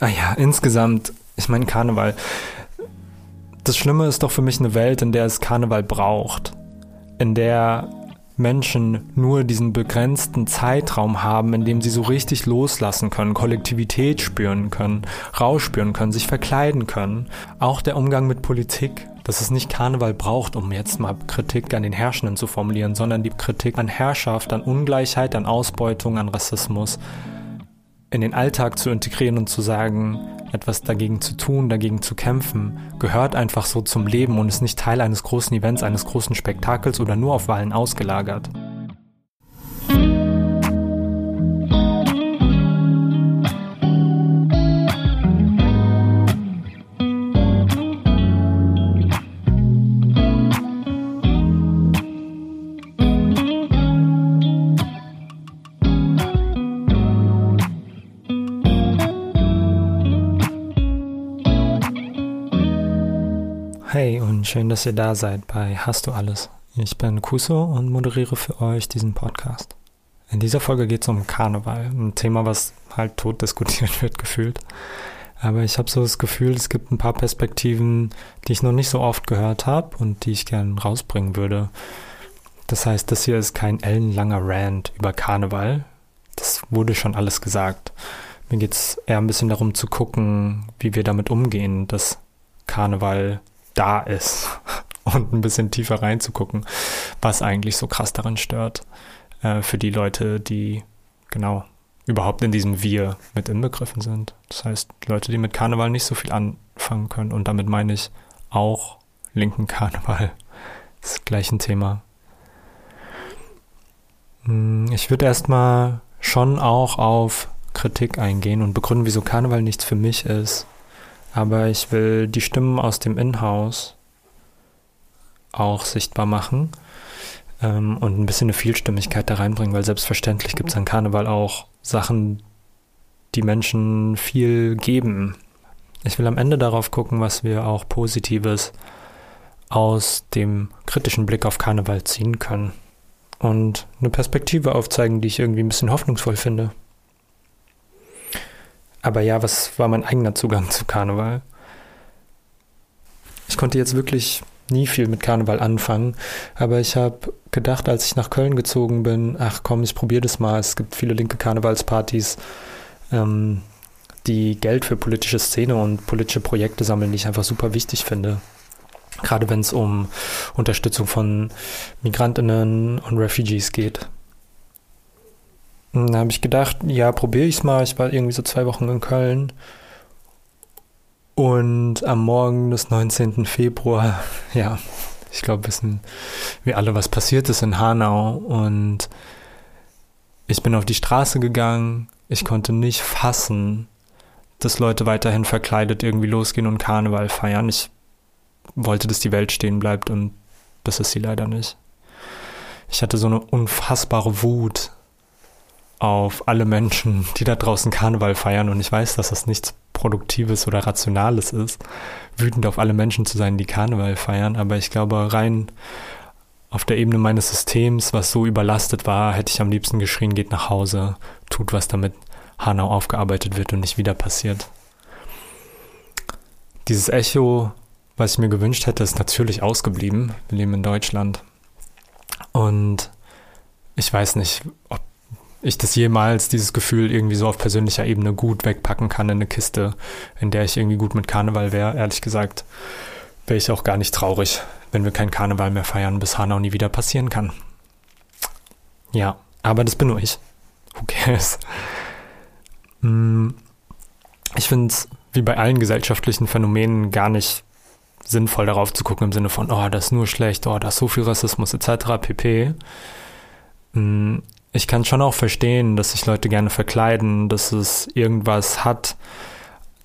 Ah ja, insgesamt, ich meine Karneval. Das Schlimme ist doch für mich eine Welt, in der es Karneval braucht. In der Menschen nur diesen begrenzten Zeitraum haben, in dem sie so richtig loslassen können, Kollektivität spüren können, rausspüren können, sich verkleiden können. Auch der Umgang mit Politik, dass es nicht Karneval braucht, um jetzt mal Kritik an den Herrschenden zu formulieren, sondern die Kritik an Herrschaft, an Ungleichheit, an Ausbeutung, an Rassismus in den Alltag zu integrieren und zu sagen, etwas dagegen zu tun, dagegen zu kämpfen, gehört einfach so zum Leben und ist nicht Teil eines großen Events, eines großen Spektakels oder nur auf Wahlen ausgelagert. Hey und schön, dass ihr da seid bei Hast du alles? Ich bin Kuso und moderiere für euch diesen Podcast. In dieser Folge geht es um Karneval, ein Thema, was halt tot diskutiert wird, gefühlt. Aber ich habe so das Gefühl, es gibt ein paar Perspektiven, die ich noch nicht so oft gehört habe und die ich gern rausbringen würde. Das heißt, das hier ist kein ellenlanger Rant über Karneval. Das wurde schon alles gesagt. Mir geht es eher ein bisschen darum zu gucken, wie wir damit umgehen, dass Karneval da ist und ein bisschen tiefer reinzugucken, was eigentlich so krass daran stört äh, für die Leute, die genau überhaupt in diesem Wir mit inbegriffen sind. Das heißt, Leute, die mit Karneval nicht so viel anfangen können und damit meine ich auch linken Karneval. Das gleiche Thema. Hm, ich würde erstmal schon auch auf Kritik eingehen und begründen, wieso Karneval nichts für mich ist aber ich will die Stimmen aus dem Inhouse auch sichtbar machen ähm, und ein bisschen eine Vielstimmigkeit da reinbringen, weil selbstverständlich gibt es an Karneval auch Sachen, die Menschen viel geben. Ich will am Ende darauf gucken, was wir auch Positives aus dem kritischen Blick auf Karneval ziehen können und eine Perspektive aufzeigen, die ich irgendwie ein bisschen hoffnungsvoll finde. Aber ja, was war mein eigener Zugang zu Karneval? Ich konnte jetzt wirklich nie viel mit Karneval anfangen, aber ich habe gedacht, als ich nach Köln gezogen bin, ach komm, ich probiere das mal. Es gibt viele linke Karnevalspartys, ähm, die Geld für politische Szene und politische Projekte sammeln, die ich einfach super wichtig finde. Gerade wenn es um Unterstützung von Migrantinnen und Refugees geht. Da habe ich gedacht, ja, probiere ich es mal. Ich war irgendwie so zwei Wochen in Köln. Und am Morgen des 19. Februar, ja, ich glaube, wissen wir alle, was passiert ist in Hanau. Und ich bin auf die Straße gegangen. Ich konnte nicht fassen, dass Leute weiterhin verkleidet irgendwie losgehen und Karneval feiern. Ich wollte, dass die Welt stehen bleibt und das ist sie leider nicht. Ich hatte so eine unfassbare Wut auf alle Menschen, die da draußen Karneval feiern. Und ich weiß, dass das nichts Produktives oder Rationales ist, wütend auf alle Menschen zu sein, die Karneval feiern. Aber ich glaube, rein auf der Ebene meines Systems, was so überlastet war, hätte ich am liebsten geschrien, geht nach Hause, tut was damit Hanau aufgearbeitet wird und nicht wieder passiert. Dieses Echo, was ich mir gewünscht hätte, ist natürlich ausgeblieben. Wir leben in Deutschland. Und ich weiß nicht, ob ich das jemals, dieses Gefühl irgendwie so auf persönlicher Ebene gut wegpacken kann in eine Kiste, in der ich irgendwie gut mit Karneval wäre. Ehrlich gesagt, wäre ich auch gar nicht traurig, wenn wir kein Karneval mehr feiern, bis Hanau nie wieder passieren kann. Ja, aber das bin nur ich. Who cares? Hm, ich finde es, wie bei allen gesellschaftlichen Phänomenen, gar nicht sinnvoll darauf zu gucken im Sinne von, oh, das ist nur schlecht, oh, da ist so viel Rassismus etc. pp ich kann schon auch verstehen, dass sich Leute gerne verkleiden, dass es irgendwas hat,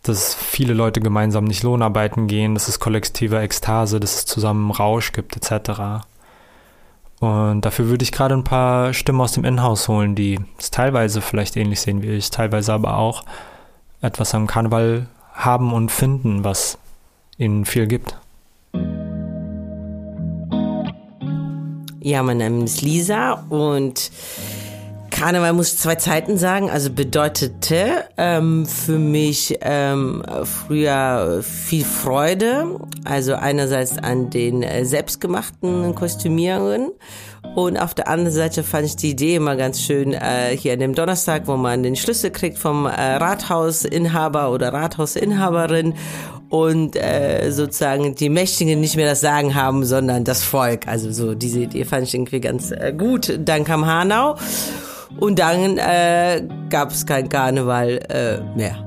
dass viele Leute gemeinsam nicht Lohnarbeiten gehen, dass es kollektive Ekstase, dass es zusammen Rausch gibt, etc. Und dafür würde ich gerade ein paar Stimmen aus dem Inhouse holen, die es teilweise vielleicht ähnlich sehen wie ich, teilweise aber auch etwas am Karneval haben und finden, was ihnen viel gibt. Ja, mein Name ist Lisa und Karneval muss zwei Zeiten sagen, also bedeutete ähm, für mich ähm, früher viel Freude, also einerseits an den äh, selbstgemachten Kostümierungen und auf der anderen Seite fand ich die Idee immer ganz schön, äh, hier an dem Donnerstag, wo man den Schlüssel kriegt vom äh, Rathausinhaber oder Rathausinhaberin und äh, sozusagen die Mächtigen nicht mehr das Sagen haben, sondern das Volk. Also so diese Idee fand ich irgendwie ganz äh, gut. Dann kam Hanau und dann äh, gab es kein Karneval äh, mehr.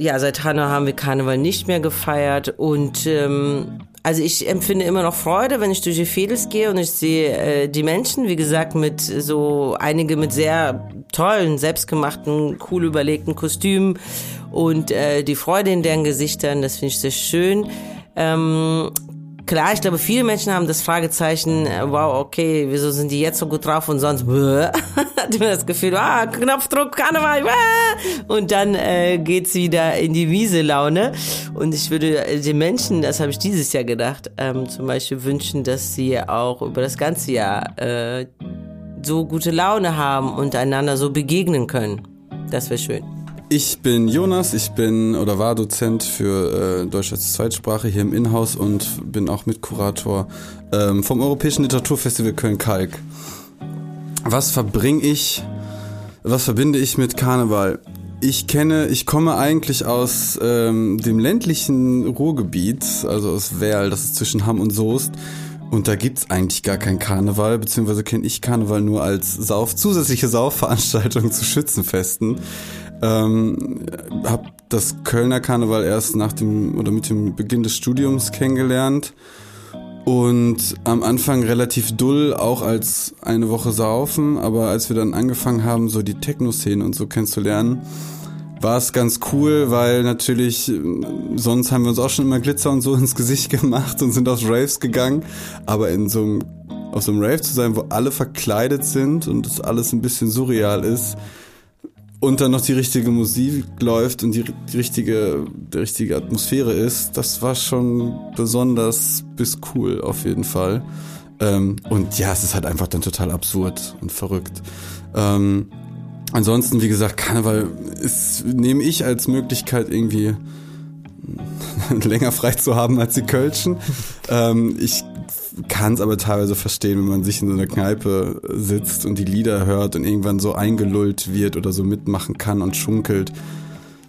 Ja, seit Hanau haben wir Karneval nicht mehr gefeiert und ähm, also ich empfinde immer noch Freude, wenn ich durch die Fädels gehe und ich sehe äh, die Menschen, wie gesagt, mit so einige mit sehr tollen, selbstgemachten, cool überlegten Kostümen und äh, die Freude in deren Gesichtern, das finde ich sehr schön. Ähm, klar, ich glaube, viele Menschen haben das Fragezeichen, äh, wow, okay, wieso sind die jetzt so gut drauf und sonst hat immer das Gefühl, ah, Knopfdruck, Karneval, bäh, und dann äh, geht's wieder in die Wiese-Laune. Und ich würde äh, den Menschen, das habe ich dieses Jahr gedacht, ähm, zum Beispiel wünschen, dass sie auch über das ganze Jahr äh, so gute Laune haben und einander so begegnen können. Das wäre schön. Ich bin Jonas, ich bin oder war Dozent für äh, Deutsch als Zweitsprache hier im Inhouse und bin auch Mitkurator ähm, vom Europäischen Literaturfestival Köln-Kalk. Was verbringe ich, was verbinde ich mit Karneval? Ich kenne, ich komme eigentlich aus ähm, dem ländlichen Ruhrgebiet, also aus Werl, das ist zwischen Hamm und Soest. Und da gibt's eigentlich gar kein Karneval, beziehungsweise kenne ich Karneval nur als Sauf, zusätzliche Saufveranstaltung zu Schützenfesten. Ähm, hab das Kölner Karneval erst nach dem oder mit dem Beginn des Studiums kennengelernt und am Anfang relativ dull, auch als eine Woche saufen, aber als wir dann angefangen haben, so die Techno-Szene und so kennenzulernen, war es ganz cool, weil natürlich sonst haben wir uns auch schon immer Glitzer und so ins Gesicht gemacht und sind auf Raves gegangen, aber in so einem auf so einem Rave zu sein, wo alle verkleidet sind und das alles ein bisschen surreal ist, und dann noch die richtige Musik läuft und die, die richtige, die richtige Atmosphäre ist, das war schon besonders bis cool auf jeden Fall. Ähm, und ja, es ist halt einfach dann total absurd und verrückt. Ähm, ansonsten, wie gesagt, Karneval ist, nehme ich als Möglichkeit irgendwie länger frei zu haben als die Kölschen. ähm, ich kann es aber teilweise verstehen, wenn man sich in so einer Kneipe sitzt und die Lieder hört und irgendwann so eingelullt wird oder so mitmachen kann und schunkelt.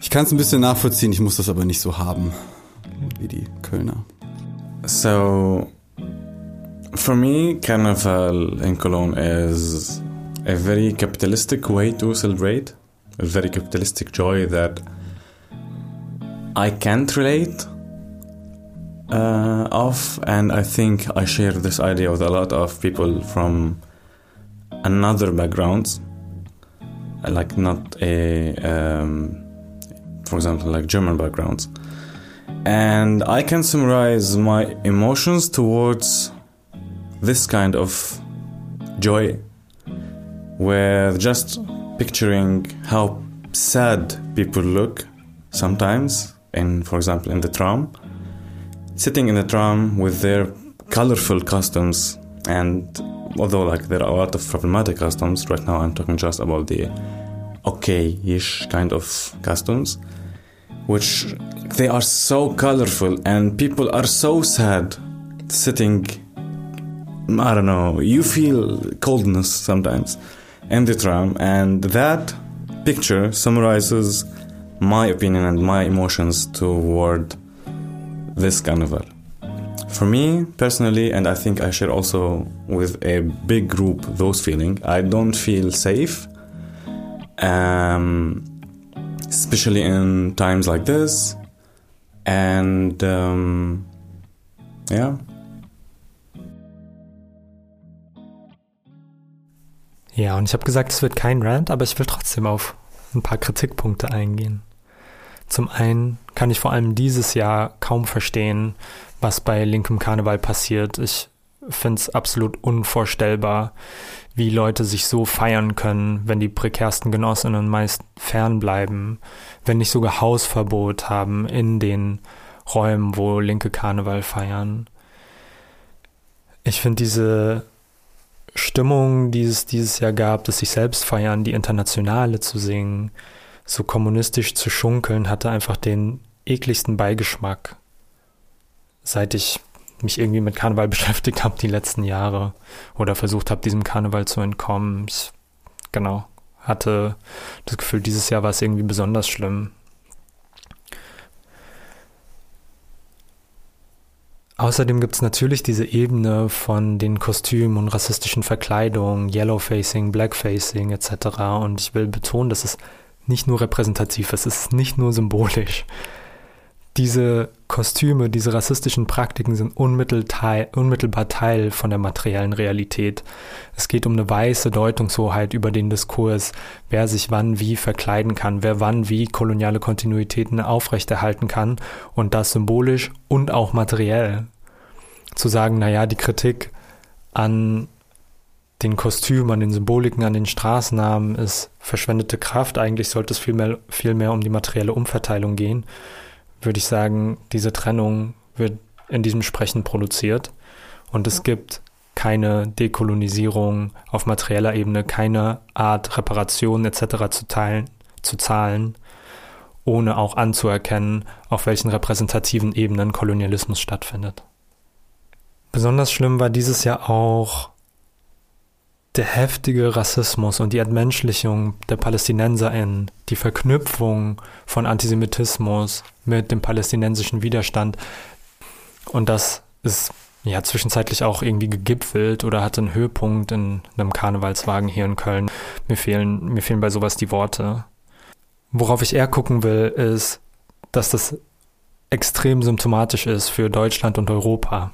Ich kann es ein bisschen nachvollziehen, ich muss das aber nicht so haben wie die Kölner. So, for me, Carnival in Cologne is a very capitalistic way to celebrate, a very capitalistic joy that I can't relate uh, of, and I think I share this idea with a lot of people from another backgrounds, like not a, um, for example, like German backgrounds. And I can summarize my emotions towards this kind of joy, with just picturing how sad people look sometimes, in, for example, in the tram sitting in the tram with their colorful costumes and although like there are a lot of problematic customs right now i'm talking just about the okay-ish kind of costumes which they are so colorful and people are so sad sitting i don't know you feel coldness sometimes in the tram and that picture summarizes my opinion and my emotions toward this carnival. For me personally, and I think I share also with a big group those feeling, I don't feel safe, um, especially in times like this, and um, yeah. Ja, und ich habe gesagt, es wird kein Rant, aber ich will trotzdem auf ein paar Kritikpunkte eingehen. Zum einen kann ich vor allem dieses Jahr kaum verstehen, was bei linkem Karneval passiert. Ich finde es absolut unvorstellbar, wie Leute sich so feiern können, wenn die prekärsten Genossinnen meist fernbleiben, wenn nicht sogar Hausverbot haben in den Räumen, wo linke Karneval feiern. Ich finde diese Stimmung, die es dieses Jahr gab, das sich selbst feiern, die Internationale zu singen, so kommunistisch zu schunkeln, hatte einfach den ekligsten Beigeschmack, seit ich mich irgendwie mit Karneval beschäftigt habe die letzten Jahre oder versucht habe, diesem Karneval zu entkommen. Ich, genau, hatte das Gefühl, dieses Jahr war es irgendwie besonders schlimm. Außerdem gibt es natürlich diese Ebene von den Kostümen und rassistischen Verkleidungen, Yellowfacing, Blackfacing etc. Und ich will betonen, dass es nicht nur repräsentativ es ist nicht nur symbolisch diese Kostüme, diese rassistischen Praktiken sind unmittelbar Teil von der materiellen Realität. Es geht um eine weiße Deutungshoheit über den Diskurs, wer sich wann wie verkleiden kann, wer wann wie koloniale Kontinuitäten aufrechterhalten kann und das symbolisch und auch materiell. Zu sagen, naja, die Kritik an den Kostümen, an den Symboliken, an den Straßennamen ist verschwendete Kraft. Eigentlich sollte es viel mehr, viel mehr um die materielle Umverteilung gehen würde ich sagen, diese Trennung wird in diesem Sprechen produziert und es gibt keine Dekolonisierung auf materieller Ebene, keine Art Reparation etc. zu teilen, zu zahlen, ohne auch anzuerkennen, auf welchen repräsentativen Ebenen Kolonialismus stattfindet. Besonders schlimm war dieses Jahr auch der heftige Rassismus und die Entmenschlichung der PalästinenserInnen, die Verknüpfung von Antisemitismus mit dem palästinensischen Widerstand. Und das ist ja zwischenzeitlich auch irgendwie gegipfelt oder hatte einen Höhepunkt in einem Karnevalswagen hier in Köln. Mir fehlen, mir fehlen bei sowas die Worte. Worauf ich eher gucken will, ist, dass das extrem symptomatisch ist für Deutschland und Europa.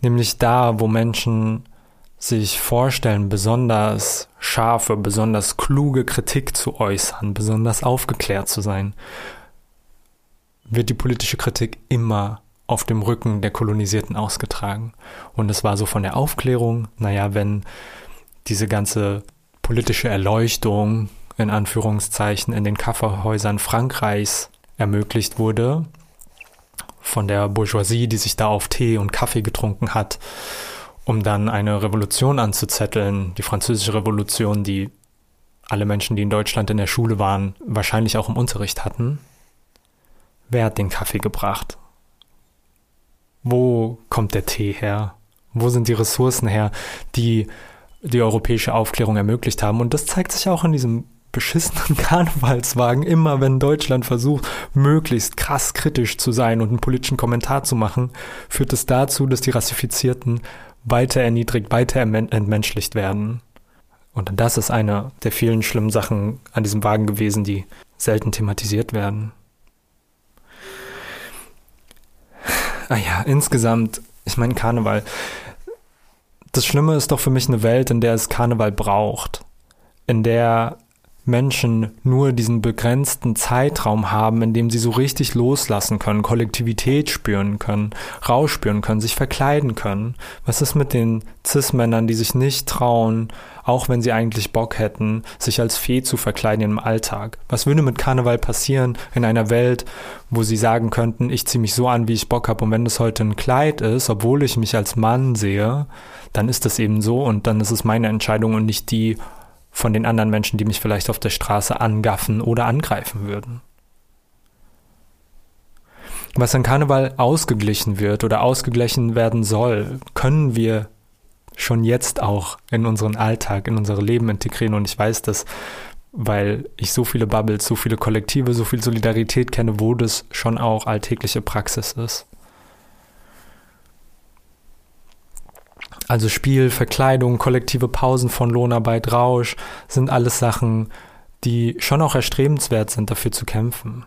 Nämlich da, wo Menschen sich vorstellen, besonders scharfe, besonders kluge Kritik zu äußern, besonders aufgeklärt zu sein, wird die politische Kritik immer auf dem Rücken der Kolonisierten ausgetragen. Und es war so von der Aufklärung, naja, wenn diese ganze politische Erleuchtung in Anführungszeichen in den Kaffeehäusern Frankreichs ermöglicht wurde, von der Bourgeoisie, die sich da auf Tee und Kaffee getrunken hat, um dann eine Revolution anzuzetteln, die französische Revolution, die alle Menschen, die in Deutschland in der Schule waren, wahrscheinlich auch im Unterricht hatten. Wer hat den Kaffee gebracht? Wo kommt der Tee her? Wo sind die Ressourcen her, die die europäische Aufklärung ermöglicht haben? Und das zeigt sich auch in diesem beschissenen Karnevalswagen. Immer wenn Deutschland versucht, möglichst krass kritisch zu sein und einen politischen Kommentar zu machen, führt es dazu, dass die Rassifizierten weiter erniedrigt, weiter entmenschlicht werden. Und das ist eine der vielen schlimmen Sachen an diesem Wagen gewesen, die selten thematisiert werden. Ah ja, insgesamt, ich meine Karneval. Das Schlimme ist doch für mich eine Welt, in der es Karneval braucht. In der Menschen nur diesen begrenzten Zeitraum haben, in dem sie so richtig loslassen können, Kollektivität spüren können, rausspüren können, sich verkleiden können. Was ist mit den Cis-Männern, die sich nicht trauen, auch wenn sie eigentlich Bock hätten, sich als Fee zu verkleiden im Alltag? Was würde mit Karneval passieren in einer Welt, wo sie sagen könnten, ich ziehe mich so an, wie ich Bock habe und wenn das heute ein Kleid ist, obwohl ich mich als Mann sehe, dann ist das eben so und dann ist es meine Entscheidung und nicht die von den anderen Menschen, die mich vielleicht auf der Straße angaffen oder angreifen würden. Was an Karneval ausgeglichen wird oder ausgeglichen werden soll, können wir schon jetzt auch in unseren Alltag, in unser Leben integrieren. Und ich weiß das, weil ich so viele Bubbles, so viele Kollektive, so viel Solidarität kenne, wo das schon auch alltägliche Praxis ist. Also Spiel, Verkleidung, kollektive Pausen von Lohnarbeit, Rausch sind alles Sachen, die schon auch erstrebenswert sind, dafür zu kämpfen.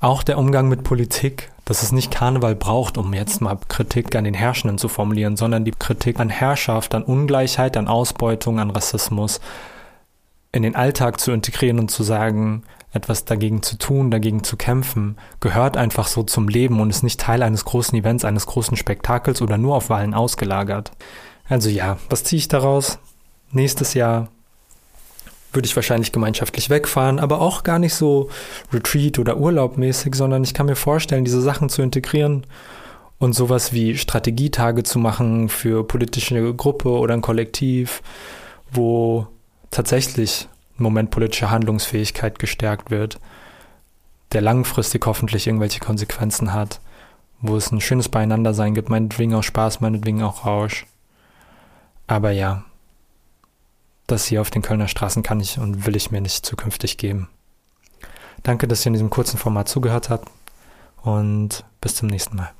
Auch der Umgang mit Politik, dass es nicht Karneval braucht, um jetzt mal Kritik an den Herrschenden zu formulieren, sondern die Kritik an Herrschaft, an Ungleichheit, an Ausbeutung, an Rassismus in den Alltag zu integrieren und zu sagen, etwas dagegen zu tun, dagegen zu kämpfen, gehört einfach so zum Leben und ist nicht Teil eines großen Events, eines großen Spektakels oder nur auf Wahlen ausgelagert. Also ja, was ziehe ich daraus? Nächstes Jahr würde ich wahrscheinlich gemeinschaftlich wegfahren, aber auch gar nicht so Retreat oder Urlaubmäßig, sondern ich kann mir vorstellen, diese Sachen zu integrieren Und sowas wie Strategietage zu machen für politische Gruppe oder ein Kollektiv, wo tatsächlich im Moment politische Handlungsfähigkeit gestärkt wird, der langfristig hoffentlich irgendwelche Konsequenzen hat, wo es ein schönes Beieinandersein gibt, meinetwegen auch Spaß, meinetwegen auch Rausch. Aber ja, das hier auf den Kölner Straßen kann ich und will ich mir nicht zukünftig geben. Danke, dass ihr in diesem kurzen Format zugehört habt und bis zum nächsten Mal.